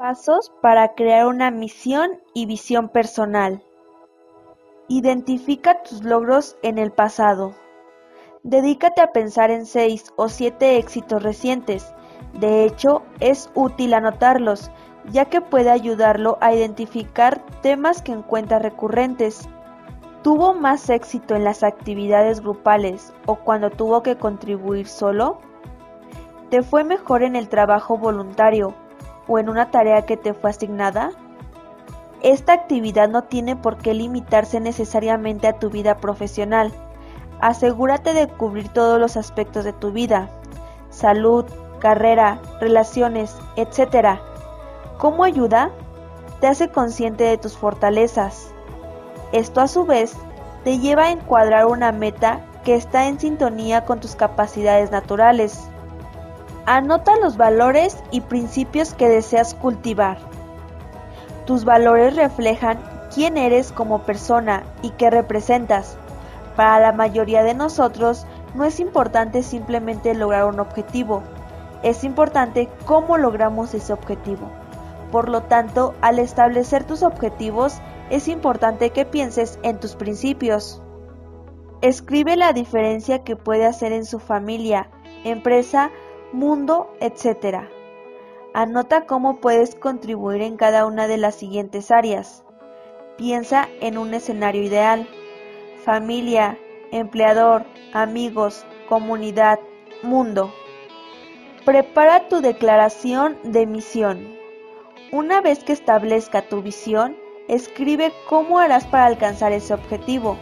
Pasos para crear una misión y visión personal. Identifica tus logros en el pasado. Dedícate a pensar en seis o siete éxitos recientes. De hecho, es útil anotarlos, ya que puede ayudarlo a identificar temas que encuentra recurrentes. ¿Tuvo más éxito en las actividades grupales o cuando tuvo que contribuir solo? ¿Te fue mejor en el trabajo voluntario o en una tarea que te fue asignada? Esta actividad no tiene por qué limitarse necesariamente a tu vida profesional. Asegúrate de cubrir todos los aspectos de tu vida, salud, carrera, relaciones, etc. ¿Cómo ayuda? Te hace consciente de tus fortalezas. Esto a su vez te lleva a encuadrar una meta que está en sintonía con tus capacidades naturales. Anota los valores y principios que deseas cultivar. Tus valores reflejan quién eres como persona y qué representas. Para la mayoría de nosotros no es importante simplemente lograr un objetivo, es importante cómo logramos ese objetivo. Por lo tanto, al establecer tus objetivos, es importante que pienses en tus principios. Escribe la diferencia que puede hacer en su familia, empresa, mundo, etc. Anota cómo puedes contribuir en cada una de las siguientes áreas. Piensa en un escenario ideal. Familia, empleador, amigos, comunidad, mundo. Prepara tu declaración de misión. Una vez que establezca tu visión, escribe cómo harás para alcanzar ese objetivo.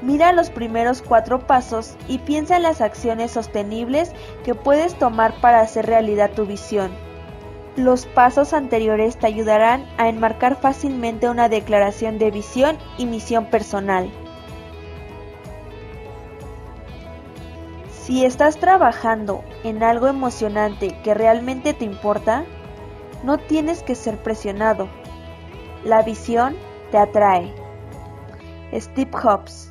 Mira los primeros cuatro pasos y piensa en las acciones sostenibles que puedes tomar para hacer realidad tu visión. Los pasos anteriores te ayudarán a enmarcar fácilmente una declaración de visión y misión personal. Si estás trabajando en algo emocionante que realmente te importa, no tienes que ser presionado. La visión te atrae. Steve Jobs